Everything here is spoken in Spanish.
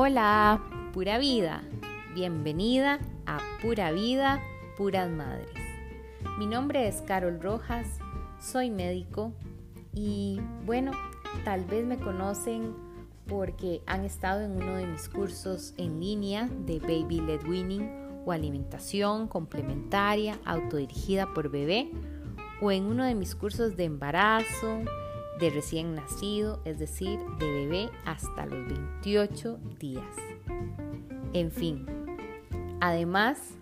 Hola, pura vida. Bienvenida a Pura Vida, Puras Madres. Mi nombre es Carol Rojas, soy médico y bueno, tal vez me conocen porque han estado en uno de mis cursos en línea de Baby Led Winning o alimentación complementaria autodirigida por bebé o en uno de mis cursos de embarazo, de recién nacido, es decir, de bebé hasta los 28 días. En fin, además